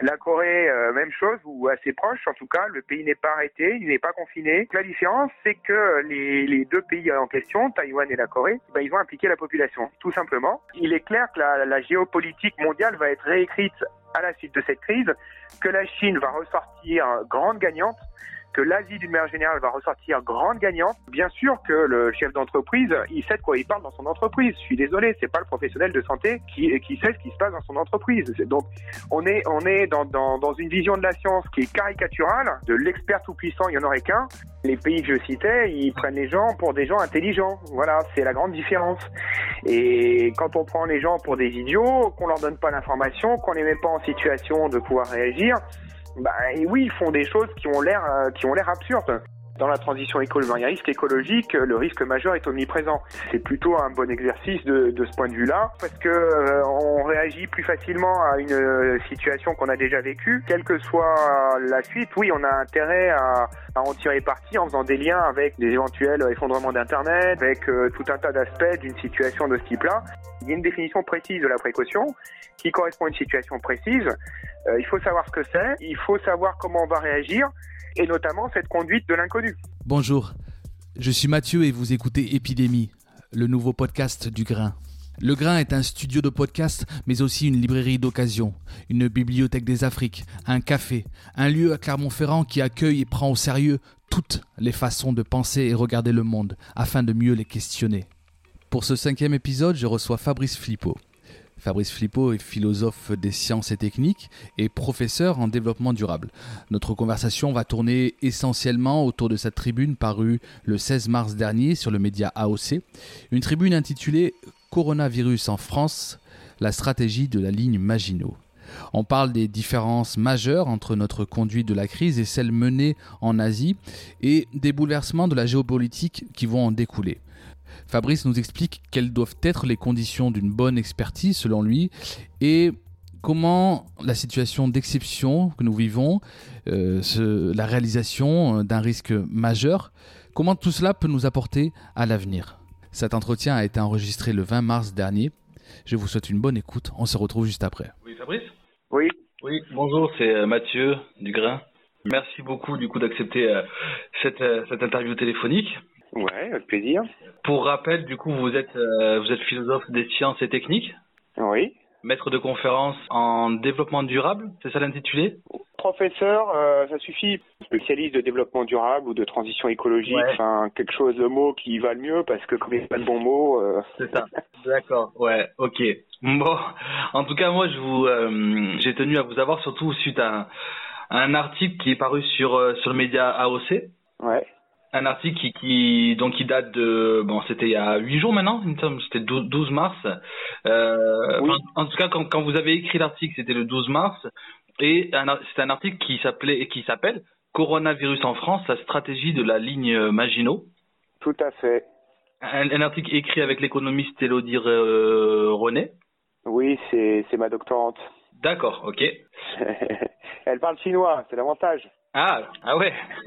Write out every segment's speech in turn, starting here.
La Corée, euh, même chose, ou assez proche en tout cas, le pays n'est pas arrêté, il n'est pas confiné. La différence, c'est que les, deux pays en question, Taïwan et la Corée, ben, ils ont impliqué la population, tout simplement. Il est clair que la, la géopolitique mondiale va être réécrite à la suite de cette crise, que la Chine va ressortir grande gagnante, que l'Asie d'une manière générale va ressortir grande gagnante. Bien sûr que le chef d'entreprise, il sait de quoi il parle dans son entreprise. Je suis désolé, c'est pas le professionnel de santé qui, qui sait ce qui se passe dans son entreprise. Donc, on est, on est dans, dans, dans une vision de la science qui est caricaturale, de l'expert tout puissant, il y en aurait qu'un. Les pays que je citais, ils prennent les gens pour des gens intelligents. Voilà, c'est la grande différence. Et quand on prend les gens pour des idiots, qu'on leur donne pas l'information, qu'on les met pas en situation de pouvoir réagir, bah oui, ils font des choses qui ont l'air euh, qui ont l'air absurdes. Dans la transition écologique, le risque majeur est omniprésent. C'est plutôt un bon exercice de, de ce point de vue-là, parce que euh, on réagit plus facilement à une euh, situation qu'on a déjà vécue, quelle que soit la suite. Oui, on a intérêt à, à en tirer parti en faisant des liens avec des éventuels effondrements d'Internet, avec euh, tout un tas d'aspects d'une situation de ce type-là. Il y a une définition précise de la précaution qui correspond à une situation précise. Euh, il faut savoir ce que c'est, il faut savoir comment on va réagir, et notamment cette conduite de l'inconnu. Bonjour, je suis Mathieu et vous écoutez Épidémie, le nouveau podcast du Grain. Le Grain est un studio de podcast, mais aussi une librairie d'occasion, une bibliothèque des Afriques, un café, un lieu à Clermont-Ferrand qui accueille et prend au sérieux toutes les façons de penser et regarder le monde, afin de mieux les questionner. Pour ce cinquième épisode, je reçois Fabrice Flippo. Fabrice Flippo est philosophe des sciences et techniques et professeur en développement durable. Notre conversation va tourner essentiellement autour de cette tribune parue le 16 mars dernier sur le média AOC, une tribune intitulée Coronavirus en France, la stratégie de la ligne Maginot. On parle des différences majeures entre notre conduite de la crise et celle menée en Asie et des bouleversements de la géopolitique qui vont en découler. Fabrice nous explique quelles doivent être les conditions d'une bonne expertise selon lui et comment la situation d'exception que nous vivons, euh, ce, la réalisation d'un risque majeur, comment tout cela peut nous apporter à l'avenir. Cet entretien a été enregistré le 20 mars dernier. Je vous souhaite une bonne écoute. On se retrouve juste après. Oui, Fabrice? Oui. Oui, bonjour, c'est Mathieu Dugrain. Merci beaucoup du coup d'accepter euh, cette, euh, cette interview téléphonique. Ouais, avec plaisir. Pour rappel, du coup, vous êtes, euh, vous êtes philosophe des sciences et techniques. Oui. Maître de conférence en développement durable, c'est ça l'intitulé? Professeur, euh, ça suffit. Spécialiste de développement durable ou de transition écologique, Ouais. enfin quelque chose, le mot qui va le mieux parce que comme il n'y a pas de bon mot. euh, C'est ça. D'accord. Ouais. Ok. Bon. En tout cas, moi, je vous, j'ai tenu à vous avoir surtout suite à un, à un article qui est paru sur sur le média AOC. Ouais. Un article qui, qui donc qui date de bon c'était il y a huit jours maintenant, c'était 12 12 mars. Euh, Oui. en, en tout cas, quand, quand vous avez écrit l'article, c'était le 12 mars, et c'est un article qui s'appelait qui s'appelle Coronavirus en France, la stratégie de la ligne Maginot. Tout à fait. Un, un article écrit avec l'économiste Elodie euh, René. Oui, c'est c'est ma doctorante. D'accord, ok. Elle parle chinois, c'est l'avantage. Ah, ah ouais.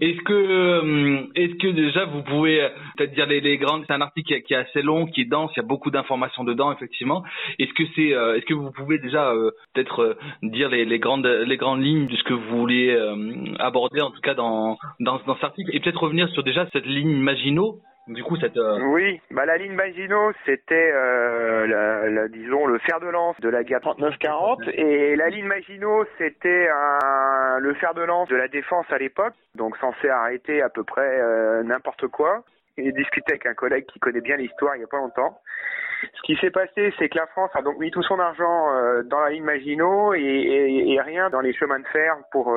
est-ce que, euh, est-ce que déjà vous pouvez euh, peut-être dire les, les grandes, c'est un article qui est, qui est assez long, qui est dense, il y a beaucoup d'informations dedans effectivement. Est-ce que c'est, euh, est-ce que vous pouvez déjà euh, peut-être dire les, les grandes, les grandes lignes de ce que vous voulez aborder en tout cas dans dans, dans cet article et peut-être revenir sur déjà cette ligne Maginot? Du coup, cette. euh, Oui, bah la ligne Maginot, c'était, euh, la, la- disons, le fer de lance de la guerre 39-40, et la ligne Maginot, c'était un- le fer de lance de la défense à l'époque, donc censé arrêter à peu près euh, n'importe quoi. J'ai discuté avec un collègue qui connaît bien l'histoire il y a pas longtemps. Ce qui s'est passé, c'est que la France a donc mis tout son argent euh, dans la ligne Maginot et, et- et rien dans les chemins de fer pour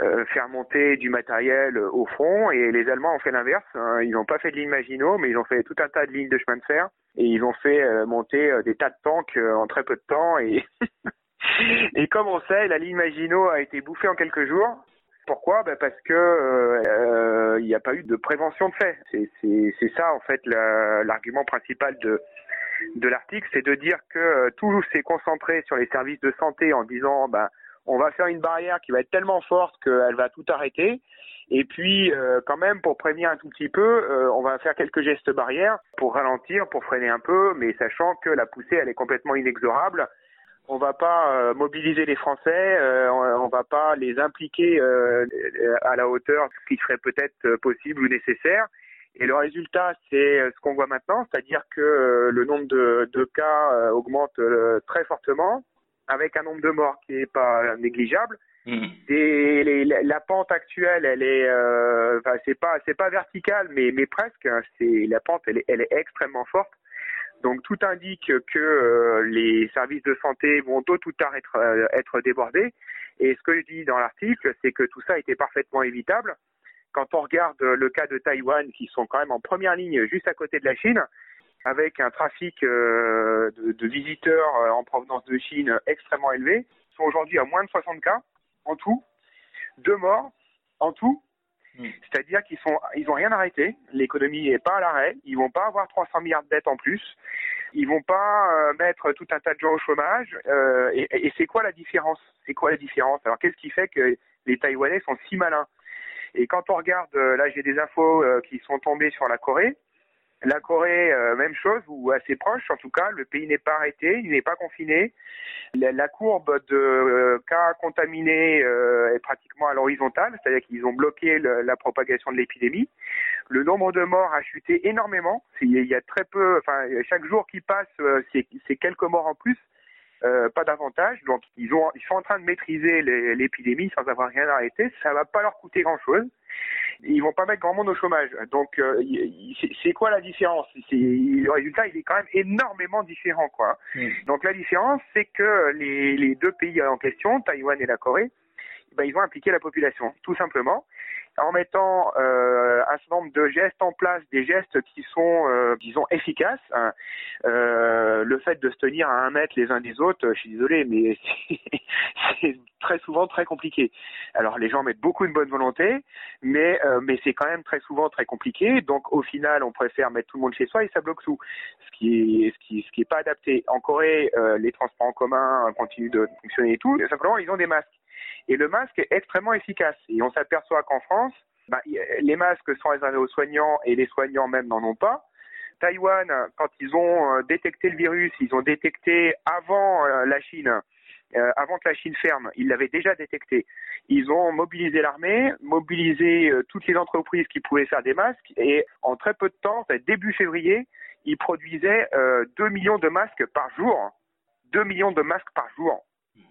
euh, faire monter du matériel euh, au front et les Allemands ont fait l'inverse. hein. Ils n'ont pas fait de ligne Maginot, mais ils ont fait tout un tas de lignes de chemin de fer et ils ont fait euh, monter des tas de tanks en très peu de temps. Et, et comme on sait, la ligne Maginot a été bouffée en quelques jours. Pourquoi? Ben Parce que il n'y a pas eu de prévention de fait. C'est- C'est c'est ça en fait la- l'argument principal de de l'article, c'est de dire que tout s'est concentré sur les services de santé en disant ben on va faire une barrière qui va être tellement forte qu'elle va tout arrêter. Et puis, euh, quand même, pour prévenir un tout petit peu, euh, on va faire quelques gestes barrières pour ralentir, pour freiner un peu, mais sachant que la poussée, elle est complètement inexorable. On va pas euh, mobiliser les Français, euh, on, on va pas les impliquer euh, à la hauteur ce qui serait peut-être euh, possible ou nécessaire. Et le résultat, c'est ce qu'on voit maintenant, c'est-à-dire que le nombre de, de cas augmente très fortement, avec un nombre de morts qui n'est pas négligeable. Des- les- la, la pente actuelle, elle est, euh, enfin, c'est pas, c'est pas verticale, mais, mais presque. hein. C'est la pente, elle est, elle est extrêmement forte. Donc tout indique que euh, les services de santé vont tôt ou tard être, euh, être débordés. Et ce que je dis dans l'article, c'est que tout ça était parfaitement évitable. Quand on regarde le cas de Taïwan, qui sont quand même en première ligne juste à côté de la Chine, avec un trafic euh, de, de visiteurs euh, en provenance de Chine extrêmement élevé, sont aujourd'hui à moins de 60 cas en tout, deux morts en tout. C'est-à-dire qu'ils sont, ils ont rien arrêté. L'économie n'est pas à l'arrêt. Ils vont pas avoir 300 milliards de dettes en plus. Ils vont pas euh, mettre tout un tas de gens au chômage. Euh, et et c'est quoi la différence? C'est quoi la différence? Alors qu'est-ce qui fait que les Taïwanais sont si malins? Et quand on regarde, euh, là j'ai des infos euh, qui sont tombées sur la Corée. La Corée, euh, même chose, ou assez proche en tout cas, le pays n'est pas arrêté, il n'est pas confiné. La, courbe de euh, cas contaminés euh, est pratiquement à l'horizontale, c'est-à-dire qu'ils ont bloqué la propagation de l'épidémie. Le nombre de morts a chuté énormément. Il y a très peu, enfin chaque jour qui passe, c'est quelques morts en plus. pas davantage, donc ils, ont, ils sont en train de maîtriser l'épidémie sans avoir rien arrêté. Ça va pas leur coûter grand-chose ils vont pas mettre grand monde au chômage. Donc, euh, c'est- quoi la différence? Le résultat, il est quand même énormément différent, quoi. Donc, la différence, c'est que les, les deux pays en question, Taïwan et la Corée, ben, ils ont impliqué la population, tout simplement, en mettant euh, un certain nombre de gestes en place, des gestes qui sont, euh, disons, efficaces. hein. Euh, le fait de se tenir à un mètre les uns des autres, je suis désolé, mais c'est- très souvent très compliqué. Alors les gens mettent beaucoup de bonne volonté, mais euh, mais c'est quand même très souvent très compliqué. Donc au final, on préfère mettre tout le monde chez soi et ça bloque tout, ce qui est ce qui ce qui pas adapté. En Corée, euh, les transports en commun continuent de fonctionner et tout. Simplement, ils ont des masques et le masque est extrêmement efficace. Et on s'aperçoit qu'en France, bah, les masques sont réservés aux soignants et les soignants même n'en ont pas. Taïwan, quand ils ont euh, détecté le virus, ils ont détecté avant euh, la Chine, euh, avant que la Chine ferme, ils l'avaient déjà détecté. Ils ont mobilisé l'armée, mobilisé euh, toutes les entreprises qui pouvaient faire des masques, et en très peu de temps, début février, ils produisaient euh, 2 millions de masques par jour. 2 millions de masques par jour.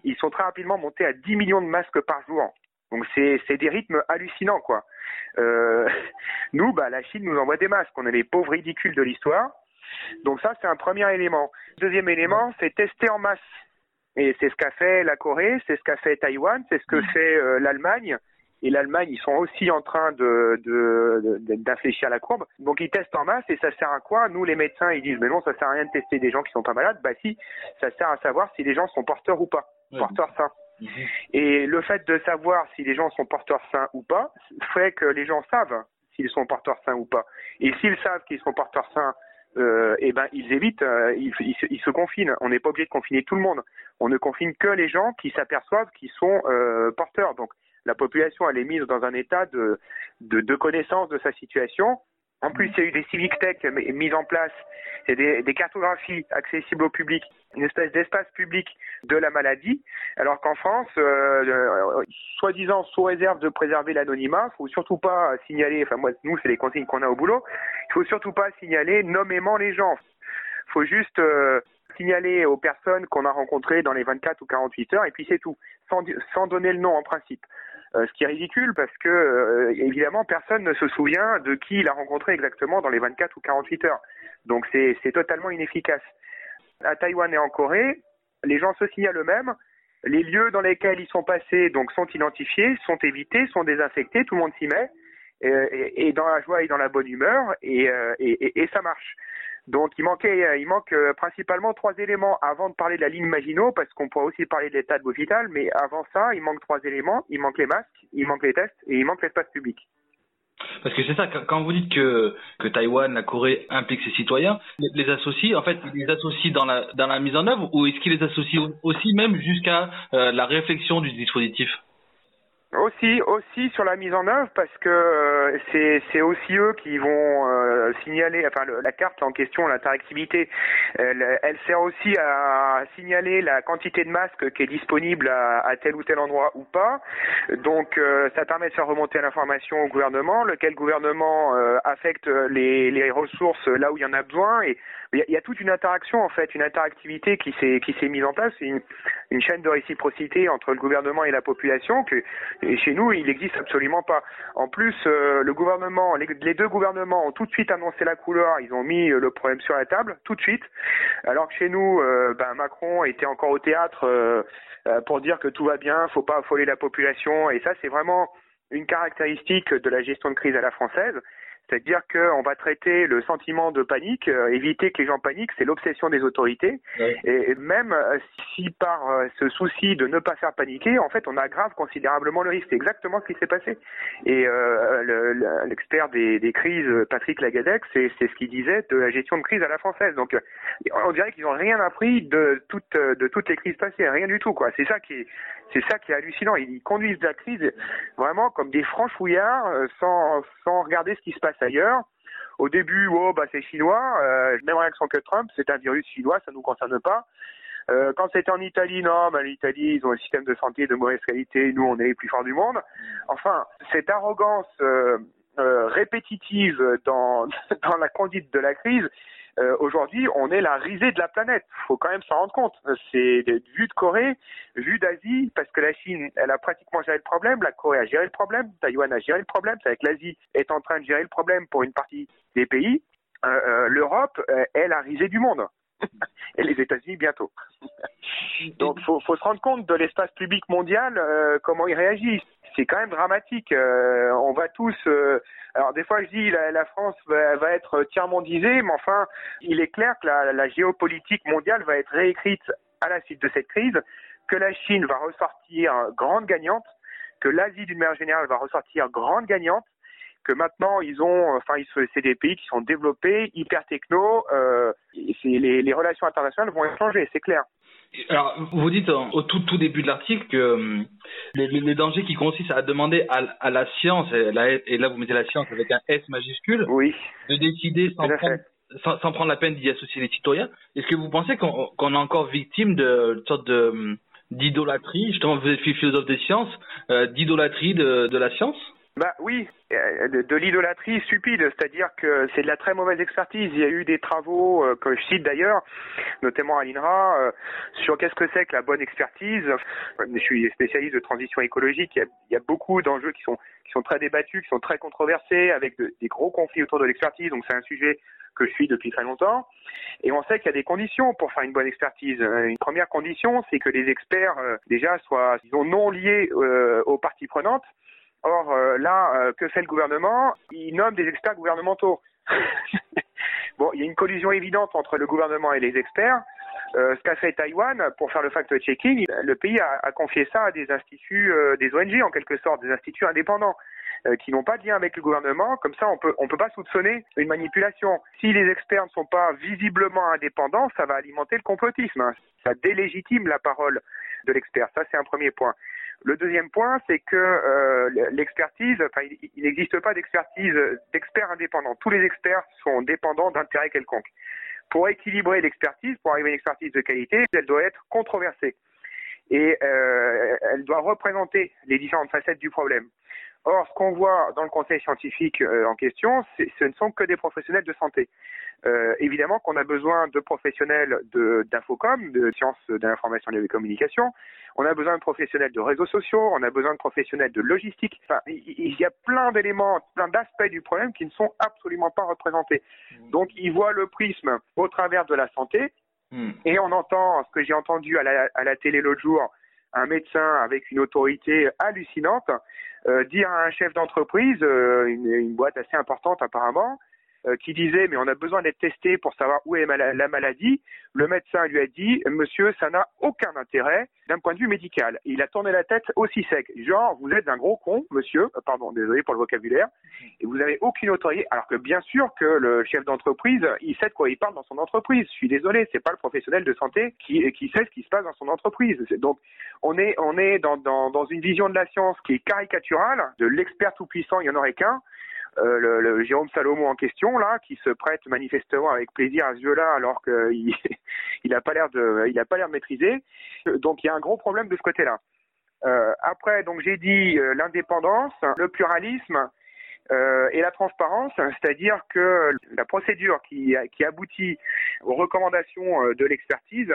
Ils sont très rapidement montés à 10 millions de masques par jour. Donc c'est des rythmes hallucinants quoi. Euh, nous, bah, la Chine nous envoie des masques. On est les pauvres ridicules de l'histoire. Donc ça, c'est un premier élément. Deuxième élément, c'est tester en masse. Et c'est ce qu'a fait la Corée, c'est ce qu'a fait Taïwan, c'est ce que fait euh, l'Allemagne. Et l'Allemagne, ils sont aussi en train de de- de- d'infléchir la courbe. Donc ils testent en masse et ça sert à quoi? Nous, les médecins, ils disent mais non, ça sert à rien de tester des gens qui sont pas malades. Bah si, ça sert à savoir si les gens sont porteurs ou pas, porteurs sains. Et le fait de savoir si les gens sont porteurs sains ou pas fait que les gens savent s'ils sont porteurs sains ou pas. Et s'ils savent qu'ils sont porteurs sains, euh, eh ben ils évitent, euh, ils, ils se- ils se confinent. On n'est pas obligé de confiner tout le monde. On ne confine que les gens qui s'aperçoivent qu'ils sont euh, porteurs. Donc la population elle est mise dans un état de, de, de connaissance de sa situation En plus, il y a eu des civic tech mises en place, des, cartographies accessibles au public, une espèce d'espace public de la maladie, alors qu'en France, euh, euh, soi-disant sous réserve de préserver l'anonymat, faut surtout pas signaler, enfin moi, nous, c'est les consignes qu'on a au boulot, il faut surtout pas signaler nommément les gens. faut juste euh, signaler aux personnes qu'on a rencontrées dans les 24 ou 48 heures, et puis c'est tout, sans, sans donner le nom en principe. Euh, ce qui est ridicule parce que euh, évidemment personne ne se souvient de qui il a rencontré exactement dans les 24 ou 48 heures. Donc c'est totalement inefficace. À Taïwan et en Corée, les gens se signalent eux-mêmes. Les lieux dans lesquels ils sont passés donc sont identifiés, sont évités, sont désinfectés, tout le monde s'y met, et, dans la joie et dans la bonne humeur, et, euh, ça marche. Donc il manquait, euh, il manque euh, principalement trois éléments avant de parler de la ligne Maginot, parce qu'on pourrait aussi parler de l'état de l'hôpital, mais avant ça, il manque trois éléments. Il manque les masques, il manque les tests et il manque l'espace public. Parce que c'est ça, quand vous dites que, Taïwan, la Corée implique ses citoyens, les associe, en fait, les associent dans la, mise en œuvre ou est-ce qu'ils les associent aussi même jusqu'à la réflexion du dispositif? Aussi, aussi sur la mise en œuvre parce que euh, c'est c'est aussi eux qui vont euh, signaler, enfin la carte en question, l'interactivité, elle, elle, sert aussi à signaler la quantité de masques qui est disponible à, à tel ou tel endroit ou pas. Donc euh, ça permet de faire remonter l'information au gouvernement, lequel gouvernement affecte les, les ressources là où il y en a besoin et il y, a toute une interaction en fait, une interactivité qui s'est qui s'est mise en place, une, une chaîne de réciprocité entre le gouvernement et la population que chez nous il n'existe absolument pas. En plus, euh, le gouvernement, les, deux gouvernements ont tout de suite annoncé la couleur, ils ont mis euh, le problème sur la table tout de suite, alors que chez nous, euh, ben, Macron était encore au théâtre pour dire que tout va bien, faut pas affoler la population, et ça c'est vraiment une caractéristique de la gestion de crise à la française. C'est-à-dire qu'on va traiter le sentiment de panique, euh, éviter que les gens paniquent, c'est l'obsession des autorités. Et même euh, si par euh, ce souci de ne pas faire paniquer, en fait, on aggrave considérablement le risque. C'est exactement ce qui s'est passé. Et l'expert des, des, crises, Patrick Lagadec, c'est ce qu'il disait de la gestion de crise à la française. Donc, on dirait qu'ils n'ont rien appris de toutes, de toutes les crises passées, rien du tout. quoi. C'est ça qui est, c'est ça qui est hallucinant. Ils conduisent la crise vraiment comme des franchouillards, sans, sans regarder ce qui se passe ailleurs. Au début, oh bah c'est chinois, euh, même réaction que Trump, c'est un virus chinois, ça nous concerne pas. Euh, quand c'était en Italie, non, mais l'Italie, ils ont un système de santé de mauvaise qualité, nous on est les plus forts du monde. Enfin, cette arrogance euh, répétitive dans la conduite de la crise, euh, aujourd'hui, on est la risée de la planète. Il faut quand même s'en rendre compte. C'est vu de Corée, vu d'Asie, parce que la Chine, elle a pratiquement géré le problème, la Corée a géré le problème, Taïwan a géré le problème, c'est avec l'Asie est en train de gérer le problème pour une partie des pays. Euh, euh, L'Europe est la risée du monde. et les États-Unis bientôt. Donc, faut, faut se rendre compte de l'espace public mondial, comment il réagit c'est quand même dramatique. Euh, on va tous. Euh, alors des fois je dis la, la France va, va être tiers-mondisée, mais enfin il est clair que la, la, géopolitique mondiale va être réécrite à la suite de cette crise, que la Chine va ressortir grande gagnante, que l'Asie d'une manière générale va ressortir grande gagnante, que maintenant ils ont, enfin c'est des pays qui sont développés, hyper techno, euh, les, les relations internationales vont changer, c'est clair. Alors, vous dites au tout, tout début de l'article que euh, les, les, dangers qui consistent à demander à, à la science, et là, et là, vous mettez la science avec un S majuscule, oui. de décider sans prendre, sans, sans, prendre la peine d'y associer les citoyens. Est-ce que vous pensez qu'on qu est encore victime de, de sorte de d'idolâtrie, justement vous êtes philosophe des sciences, euh, d'idolâtrie de, de la science? Bah oui, euh, de, l'idolâtrie stupide, c'est-à-dire que c'est de la très mauvaise expertise. Il y a eu des travaux euh, que je cite d'ailleurs, notamment à l'INRA, euh, sur qu'est-ce que c'est que la bonne expertise. Je suis spécialiste de transition écologique. Il y a, beaucoup d'enjeux qui sont qui sont très débattus, qui sont très controversés, avec de, des gros conflits autour de l'expertise. Donc c'est un sujet que je suis depuis très longtemps. Et on sait qu'il y a des conditions pour faire une bonne expertise. Une première condition, c'est que les experts déjà soient disons, non liés aux parties prenantes Or, euh, là, euh, que fait le gouvernement? Il nomme des experts gouvernementaux. bon, il y a une collision évidente entre le gouvernement et les experts. Euh, ce qu'a fait Taïwan pour faire le fact-checking, le pays a, confié ça à des instituts, des ONG en quelque sorte, des instituts indépendants qui n'ont pas de lien avec le gouvernement. Comme ça, on peut on peut pas soupçonner une manipulation. Si les experts ne sont pas visiblement indépendants, ça va alimenter le complotisme. Ça délégitime la parole de l'expert. Ça, c'est un premier point. Le deuxième point, c'est que euh, l'expertise, enfin, il, n'existe pas d'expertise d'experts indépendants. Tous les experts sont dépendants d'intérêts quelconques. Pour équilibrer l'expertise, pour arriver à une expertise de qualité, elle doit être controversée et euh, elle doit représenter les différentes facettes du problème. Or, ce qu'on voit dans le conseil scientifique euh, en question, ce ne sont que des professionnels de santé. Euh, évidemment qu'on a besoin de professionnels d'infocom, de, de sciences de l'information et des communications. On a besoin de professionnels de réseaux sociaux. On a besoin de professionnels de logistique. Enfin, il y a plein d'éléments, plein d'aspects du problème qui ne sont absolument pas représentés. Donc, ils voient le prisme au travers de la santé. Hmm. Et on entend ce que j'ai entendu à la, à la télé l'autre jour, un médecin avec une autorité hallucinante euh, dire à un chef d'entreprise, euh, une, boîte assez importante apparemment, qui disait mais on a besoin d'être testé pour savoir où est la maladie. Le médecin lui a dit monsieur ça n'a aucun intérêt d'un point de vue médical. il a tourné la tête aussi sec. Genre vous êtes un gros con monsieur, euh, pardon désolé pour le vocabulaire, et vous n'avez aucune autorité. Alors que bien sûr que le chef d'entreprise il sait de quoi il parle dans son entreprise. Je suis désolé c'est pas le professionnel de santé qui qui sait ce qui se passe dans son entreprise. Donc on est on est dans dans, dans une vision de la science qui est caricaturale de l'expert tout puissant il y en aurait qu'un euh, le, le, Jérôme Salomon en question là, qui se prête manifestement avec plaisir à ce jeu-là, alors qu'il il n'a pas l'air de, il a pas l'air maîtriser. Donc il y a un gros problème de ce côté-là. Euh, après, donc j'ai dit euh, l'indépendance, le pluralisme. Euh, et la transparence, c'est-à-dire que la procédure qui, qui aboutit aux recommandations de l'expertise,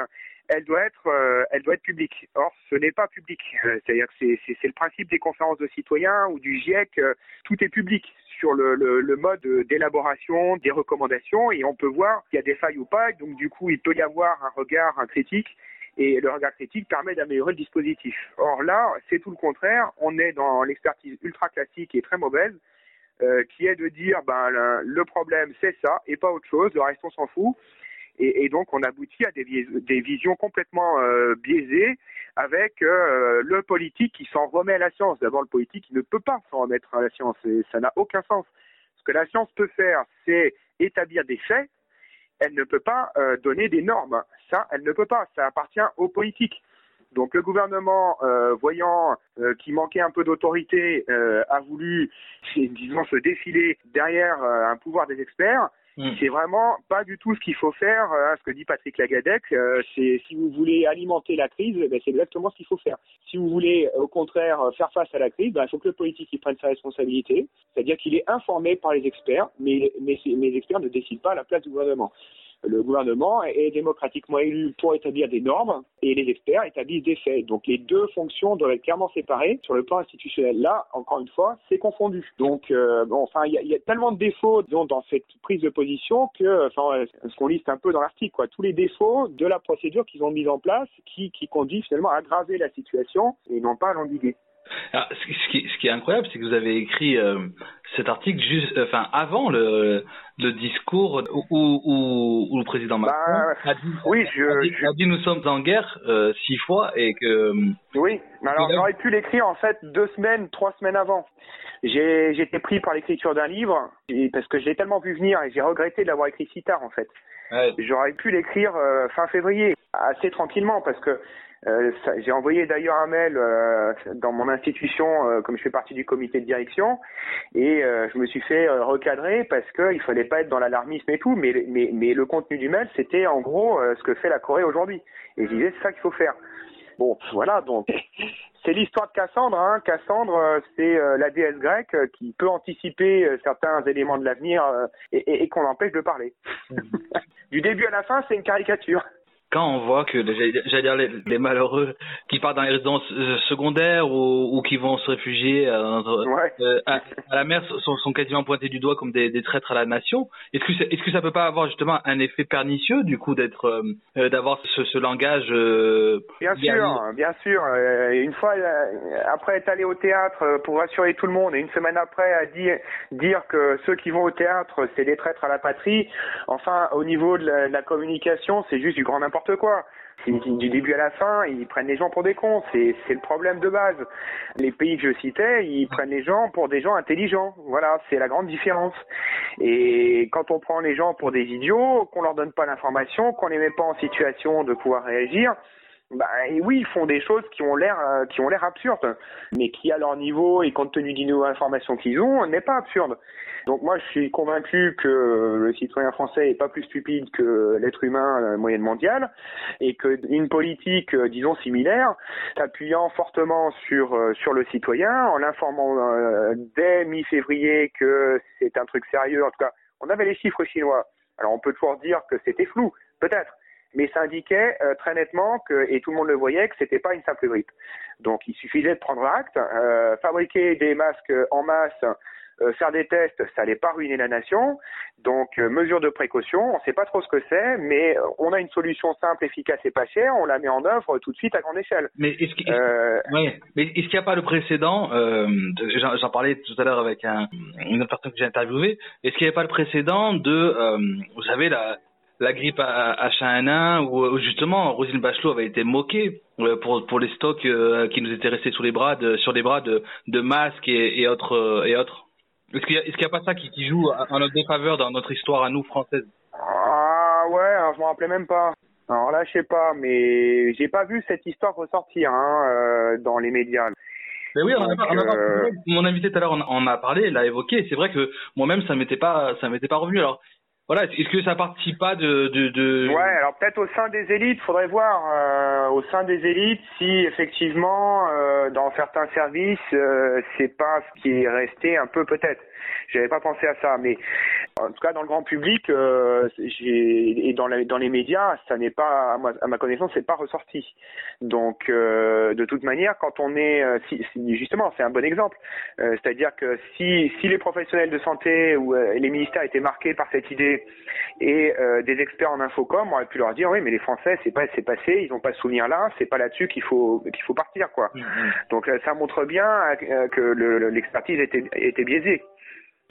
elle doit être, euh, elle doit être publique. Or, ce n'est pas public. C'est-à-dire que c'est le principe des conférences de citoyens ou du GIEC. tout est public sur le, le, le mode d'élaboration des recommandations et on peut voir qu'il y a des failles ou pas. Donc du coup, il peut y avoir un regard un critique et le regard critique permet d'améliorer le dispositif. Or là, c'est tout le contraire. On est dans l'expertise ultra classique et très mauvaise, euh, qui est de dire ben le, le problème c'est ça et pas autre chose. Le reste on s'en fout. Et, donc on aboutit à des, visions complètement euh, biaisées avec euh, le politique qui s'en remet à la science. D'abord, le politique il ne peut pas s'en remettre à la science et ça n'a aucun sens. Ce que la science peut faire, c'est établir des faits. Elle ne peut pas euh, donner des normes. Ça, elle ne peut pas. Ça appartient aux politiques. Donc le gouvernement, voyant qu'il manquait un peu d'autorité, a voulu, disons, se défiler derrière un pouvoir des experts. Mm. C'est vraiment pas du tout ce qu'il faut faire. Hein, ce que dit Patrick Lagadec, euh, c'est si vous voulez alimenter la crise, ben, c'est exactement ce qu'il faut faire. Si vous voulez, au contraire, faire face à la crise, ben, il faut que le politique il prenne sa responsabilité, c'est-à-dire qu'il est informé par les experts, mais, mais, mais les experts ne décident pas à la place du gouvernement le gouvernement est démocratiquement élu pour établir des normes et les experts établissent des faits. Donc les deux fonctions doivent être clairement séparées sur le plan institutionnel. Là, encore une fois, c'est confondu. Donc, euh, bon, enfin, il y, a tellement de défauts disons, dans cette prise de position que, enfin, ce qu'on liste un peu dans l'article, quoi, tous les défauts de la procédure qu'ils ont mise en place, qui, qui conduit finalement à aggraver la situation et non pas à l'endiguer. Alors, ce, qui, ce, qui, est incroyable, c'est que vous avez écrit euh, cet article juste, euh, enfin, avant le, le discours où, où, où, le président Macron bah, a, dit, oui, je, a, dit, je... a, dit, nous sommes en guerre euh, six fois et que. Oui, mais alors j'aurais pu l'écrire en fait deux semaines, trois semaines avant. J'ai été pris par l'écriture d'un livre et, parce que je l'ai tellement vu venir et j'ai regretté de l'avoir écrit si tard en fait. Ouais. J'aurais pu l'écrire euh, fin février, assez tranquillement parce que euh, j'ai envoyé d'ailleurs un mail euh, dans mon institution, euh, comme je fais partie du comité de direction, et euh, je me suis fait euh, recadrer parce qu'il fallait pas être dans l'alarmisme et tout, mais, mais, mais le contenu du mail, c'était en gros euh, ce que fait la Corée aujourd'hui. Et je disais, c'est ça qu'il faut faire. Bon, voilà, donc c'est l'histoire de Cassandre. Hein. Cassandre, c'est la déesse grecque qui peut anticiper certains éléments de l'avenir et, et, et qu'on empêche de parler. du début à la fin, c'est une caricature quand on voit que j'allais dire les, les, malheureux qui partent dans les résidences secondaires ou, ou qui vont se réfugier euh, ouais. euh, à, à, la mer sont, sont, quasiment pointés du doigt comme des, des traîtres à la nation. Est-ce que est-ce que ça peut pas avoir justement un effet pernicieux du coup d'être euh, d'avoir ce, ce, langage Bien sûr, bien sûr. une fois après être allé au théâtre pour rassurer tout le monde et une semaine après à dire dire que ceux qui vont au théâtre c'est des traîtres à la patrie. Enfin, au niveau de la, de la communication, c'est juste du grand n'importe n'importe quoi. Du début à la fin, ils prennent les gens pour des cons. C'est le problème de base. Les pays que je citais, ils prennent les gens pour des gens intelligents. Voilà, c'est la grande différence. Et quand on prend les gens pour des idiots, qu'on leur donne pas l'information, qu'on les met pas en situation de pouvoir réagir, Bah et oui, ils font des choses qui ont l'air euh, qui ont l'air absurdes, mais qui à leur niveau et compte tenu des nouvelles informations qu'ils ont, n'est pas absurde. Donc moi, je suis convaincu que le citoyen français est pas plus stupide que l'être humain euh, moyenne mondiale, et que une politique, euh, disons similaire, s'appuyant fortement sur sur le citoyen, en l'informant dès mi-février que c'est un truc sérieux. En tout cas, on avait les chiffres chinois. Alors on peut toujours dire que c'était flou, peut-être mais ça indiquait euh, très nettement que, et tout le monde le voyait, que c'était pas une simple grippe. Donc il suffisait de prendre acte, euh, fabriquer des masques en masse, euh, faire des tests, ça allait pas ruiner la nation. Donc euh, mesure de précaution, on sait pas trop ce que c'est, mais euh, on a une solution simple, efficace et pas chère, on la met en œuvre tout de suite à grande échelle. Mais est-ce qu'il Euh, ouais. N'y a pas le précédent euh, de- J'en parlais tout à l'heure avec un, une autre personne que j'ai interviewée. Est-ce qu'il n'y avait pas le précédent de, euh, vous savez, la, la grippe à- H1N1 où, justement Roselyne Bachelot avait été moquée euh, pour pour les stocks euh, qui nous étaient restés sous les bras, de, sur les bras de, de masques et, et autres euh, et autres. Est-ce qu'il n'y a, pas ça qui, qui joue en notre défaveur dans notre histoire à nous françaises Ah ouais, alors je m'en rappelais même pas. Alors là, je sais pas, mais j'ai pas vu cette histoire ressortir hein, dans les médias. Mais oui, on a, on a- euh, mon invité tout à l'heure en, a parlé, l'a évoqué. C'est vrai que moi-même ça m'était pas ça m'était pas revenu. Alors voilà, est-ce que ça participe pas de de, de... Ouais, alors peut-être au sein des élites, faudrait voir euh, au sein des élites si effectivement euh, dans certains services euh, c'est pas ce qui est resté un peu peut-être. J'avais pas pensé à ça, mais en tout cas dans le grand public euh, et dans, la- dans les médias, ça n'est pas à ma, à ma connaissance, c'est pas ressorti. Donc euh, de toute manière, quand on est euh, si, si- justement, c'est un bon exemple. Euh, C'est-à-dire que si si les professionnels de santé ou les ministères étaient marqués par cette idée et des experts en infocom auraient pu leur dire oui mais les Français c'est pas c'est passé ils n'ont pas ce souvenir là c'est pas là-dessus qu'il faut qu'il faut partir quoi donc euh, ça montre bien que le- le- l'expertise était était biaisée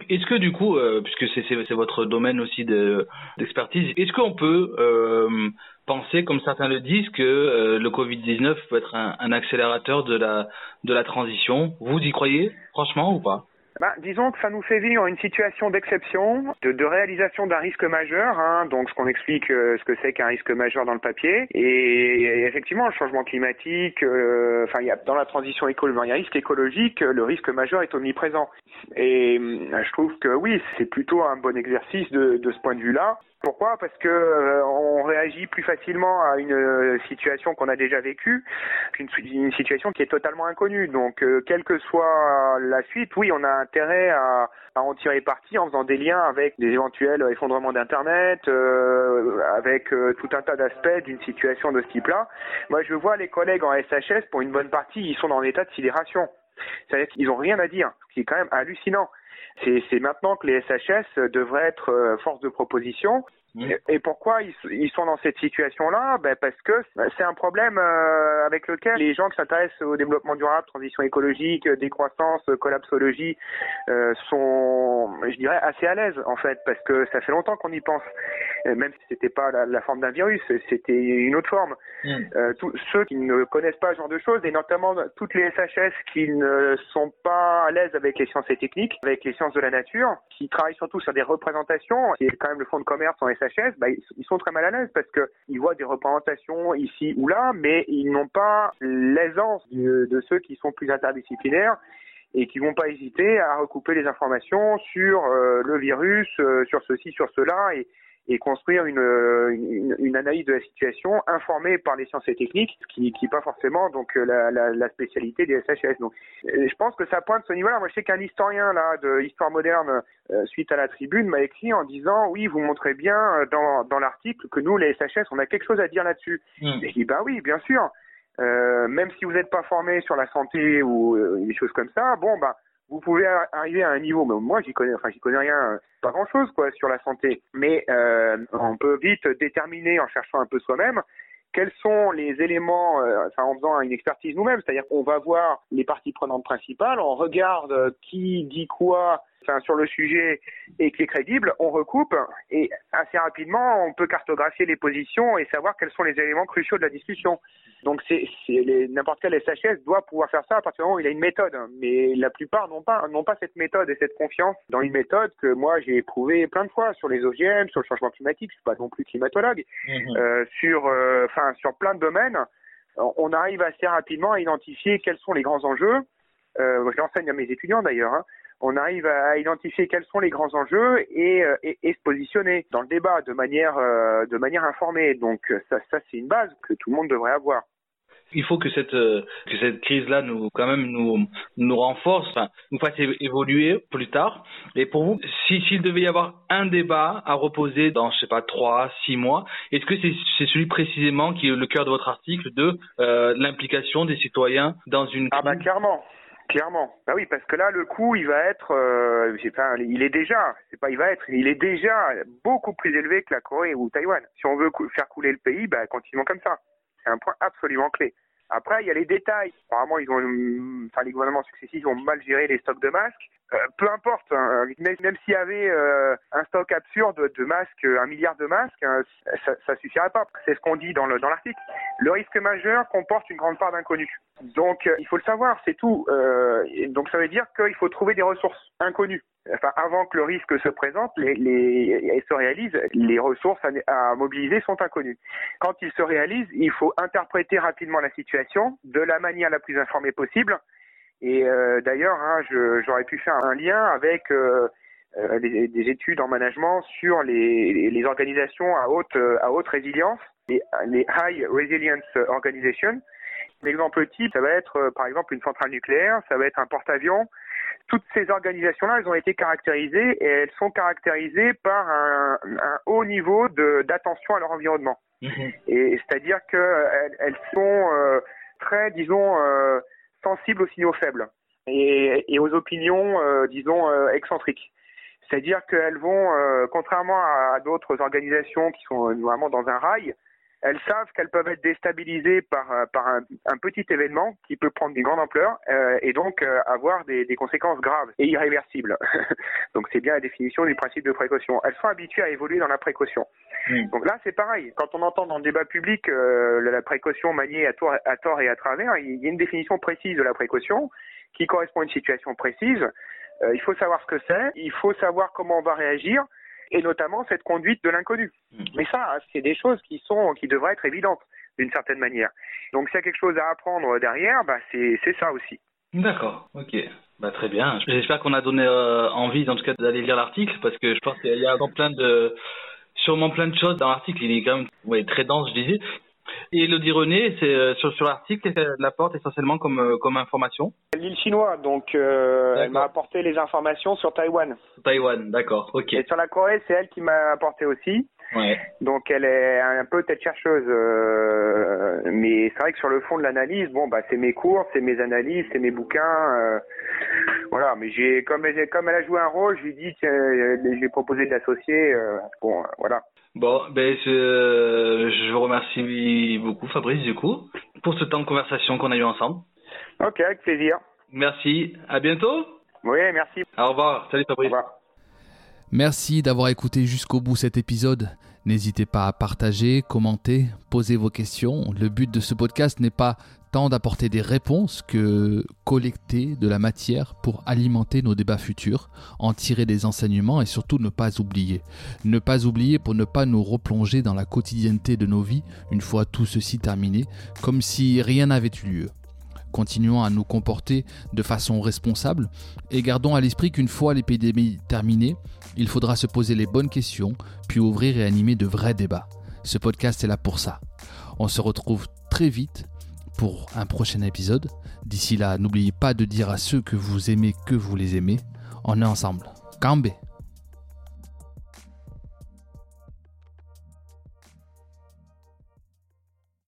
Est-ce que du coup, euh, puisque c'est votre domaine aussi de d'expertise, est-ce qu'on peut euh, penser, comme certains le disent, que euh, le Covid-19 peut être un, accélérateur de la transition? Vous y croyez, franchement, ou pas? Ben, disons que ça nous fait vivre une situation d'exception, de, réalisation d'un risque majeur, hein, donc ce qu'on explique euh, ce que c'est qu'un risque majeur dans le papier. Et, effectivement, le changement climatique, euh, enfin, a, dans la transition écologique, il y a risque écologique, le risque majeur est omniprésent. Et euh, je trouve que oui, c'est plutôt un bon exercice de, de ce point de vue-là. Pourquoi? Parce que euh, on réagit plus facilement à une euh, situation qu'on a déjà vécue qu'une une situation qui est totalement inconnue. Donc, euh, quelle que soit la suite, oui, on a intérêt à, à en tirer parti en faisant des liens avec des éventuels effondrements d'Internet, euh, avec euh, tout un tas d'aspects d'une situation de ce type-là. Moi, je vois les collègues en SHS, pour une bonne partie, ils sont dans un état de sidération. C'est-à-dire qu'ils n'ont rien à dire, ce qui est quand même hallucinant. C'est c'est maintenant que les SHS devraient être euh, force de proposition. Et- Et pourquoi ils, sont dans cette situation-là? Ben Parce que c'est un problème euh, avec lequel les gens qui s'intéressent au développement durable, transition écologique, euh, décroissance, euh, collapsologie, euh, sont, je dirais, assez à l'aise en fait, parce que ça fait longtemps qu'on y pense. Même si c'était pas la, la forme d'un virus, c'était une autre forme. Euh, tous ceux qui ne connaissent pas ce genre de choses, et notamment toutes les SHS qui ne sont pas à l'aise avec les sciences et techniques, avec les sciences de la nature, qui travaillent surtout sur des représentations, qui est quand même le fonds de commerce en SHS, bah, ils, sont très mal à l'aise parce que ils voient des représentations ici ou là, mais ils n'ont pas l'aisance de, ceux qui sont plus interdisciplinaires et qui vont pas hésiter à recouper les informations sur euh, le virus, euh, sur ceci, sur cela, et, et construire une, euh, une, une analyse de la situation informée par les sciences et techniques, qui qui est pas forcément donc euh, la, la, la spécialité des SHS. Donc, euh, je pense que ça pointe ce niveau-là. Moi, je sais qu'un historien là de histoire moderne, euh, suite à la tribune, m'a écrit en disant oui, vous montrez bien dans dans l'article que nous, les SHS, on a quelque chose à dire là-dessus. Et je dis bah oui, bien sûr. Euh, même si vous n'êtes pas formé sur la santé ou euh, des choses comme ça, bon bah vous pouvez arriver à un niveau, mais moi j'y connais, enfin j'y connais rien, euh, pas grand chose quoi sur la santé. Mais euh, on peut vite déterminer en cherchant un peu soi-même quels sont les éléments, euh, enfin en faisant une expertise nous-mêmes, c'est-à-dire qu'on va voir les parties prenantes principales, on regarde euh, qui dit quoi, enfin sur le sujet et qui est crédible, on recoupe et assez rapidement on peut cartographier les positions et savoir quels sont les éléments cruciaux de la discussion. Donc c'est n'importe quel SHS doit pouvoir faire ça à partir du moment où il a une méthode, mais la plupart n'ont pas n'ont pas cette méthode et cette confiance dans une méthode que moi j'ai éprouvée plein de fois sur les OGM, sur le changement climatique, je suis pas non plus climatologue, euh, sur euh, enfin sur plein de domaines. on arrive assez rapidement à identifier quels sont les grands enjeux. Euh, je l'enseigne à mes étudiants d'ailleurs. Hein. On arrive à identifier quels sont les grands enjeux et, euh, et, et se positionner dans le débat de manière, euh, de manière informée. Donc ça, ça c'est une base que tout le monde devrait avoir. Il faut que cette euh, que cette crise là nous quand même nous nous renforce enfin, nous fasse évoluer plus tard. Et pour vous si s'il devait y avoir un débat à reposer dans je sais pas trois six mois est-ce que c'est c'est celui précisément qui est le cœur de votre article de euh, l'implication des citoyens dans une ah bah clairement Clairement. Bah oui, parce que là, le coût, il va être, euh, pas, il est déjà, c'est pas, il va être, il est déjà beaucoup plus élevé que la Corée ou Taïwan. Si on veut faire couler le pays, bah, continuons comme ça. C'est un point absolument clé. Après, il y a les détails. Apparemment, ils ont, enfin, les gouvernements successifs ont mal géré les stocks de masques. Euh, peu importe, hein, même, s'il y avait euh, un stock absurde de masques, un milliard de masques, hein, ça, ça suffirait pas. C'est ce qu'on dit dans l'article. Le risque majeur comporte une grande part d'inconnus. Donc, euh, il faut le savoir, c'est tout. donc, ça veut dire qu'il faut trouver des ressources inconnues. Enfin, avant que le risque se présente, les, les, se réalise, les ressources à, à mobiliser sont inconnues. Quand ils se réalisent, il faut interpréter rapidement la situation de la manière la plus informée possible et euh, d'ailleurs, hein, j'aurais pu faire un lien avec euh, euh des, des, études en management sur les, les, organisations à haute, à haute résilience, les, les High Resilience Organizations. L'exemple type, ça va être euh, par exemple une centrale nucléaire, ça va être un porte-avions. Toutes ces organisations-là, elles ont été caractérisées et elles sont caractérisées par un, un haut niveau d'attention à leur environnement. Mm-hmm. Et c'est-à-dire qu'elles elles sont euh, très, disons, euh, sensibles aux signaux faibles et, et aux opinions, euh, disons, euh, excentriques. C'est-à-dire qu'elles vont, euh, contrairement à, d'autres organisations qui sont vraiment dans un rail, elles savent qu'elles peuvent être déstabilisées par, par un, un, petit événement qui peut prendre une grande ampleur euh, et donc euh, avoir des, des, conséquences graves et irréversibles. donc c'est bien la définition du principe de précaution. Elles sont habituées à évoluer dans la précaution. Donc là c'est pareil. Quand on entend dans le débat public euh, la précaution maniée à tort, à tort et à travers, il y a une définition précise de la précaution qui correspond à une situation précise. il faut savoir ce que c'est, il faut savoir comment on va réagir et notamment cette conduite de l'inconnu. Hmm. Mais ça, c'est des choses qui sont, qui devraient être évidentes d'une certaine manière. Donc s'il y a quelque chose à apprendre derrière, bah, c'est ça aussi. D'accord, ok. Bah, très bien. J'espère qu'on a donné euh, envie, en tout cas, d'aller lire l'article, parce que je pense qu'il y a plein de, sûrement plein de choses dans l'article. Il est quand même ouais, très dense, je disais. Et Elodie René, c'est euh, sur, sur l'article, elle l'apporte essentiellement comme, euh, comme information L'île chinois, donc euh, elle m'a apporté les informations sur Taïwan. Taïwan, d'accord, ok. Et sur la Corée, c'est elle qui m'a apporté aussi. Ouais. Donc elle est un peu tête chercheuse, euh, mais c'est vrai que sur le fond de l'analyse, bon bah c'est mes cours, c'est mes analyses, c'est mes bouquins, euh, voilà. Mais j'ai comme elle, comme elle a joué un rôle, je lui dit, j'ai proposé de l'associer, bon voilà. Bon, ben je, je vous remercie beaucoup Fabrice du coup pour ce temps de conversation qu'on a eu ensemble. Ok, avec plaisir. Merci, à bientôt. Oui, merci. Au revoir, salut Fabrice. Au revoir. Merci d'avoir écouté jusqu'au bout cet épisode. N'hésitez pas à partager, commenter, poser vos questions. Le but de ce podcast n'est pas tant d'apporter des réponses que collecter de la matière pour alimenter nos débats futurs, en tirer des enseignements et surtout ne pas oublier. Ne pas oublier pour ne pas nous replonger dans la quotidienneté de nos vies une fois tout ceci terminé, comme si rien n'avait eu lieu. Continuons à nous comporter de façon responsable et gardons à l'esprit qu'une fois l'épidémie terminée, il faudra se poser les bonnes questions, puis ouvrir et animer de vrais débats. Ce podcast est là pour ça. On se retrouve très vite pour un prochain épisode. D'ici là, n'oubliez pas de dire à ceux que vous aimez que vous les aimez. On est ensemble. Cambé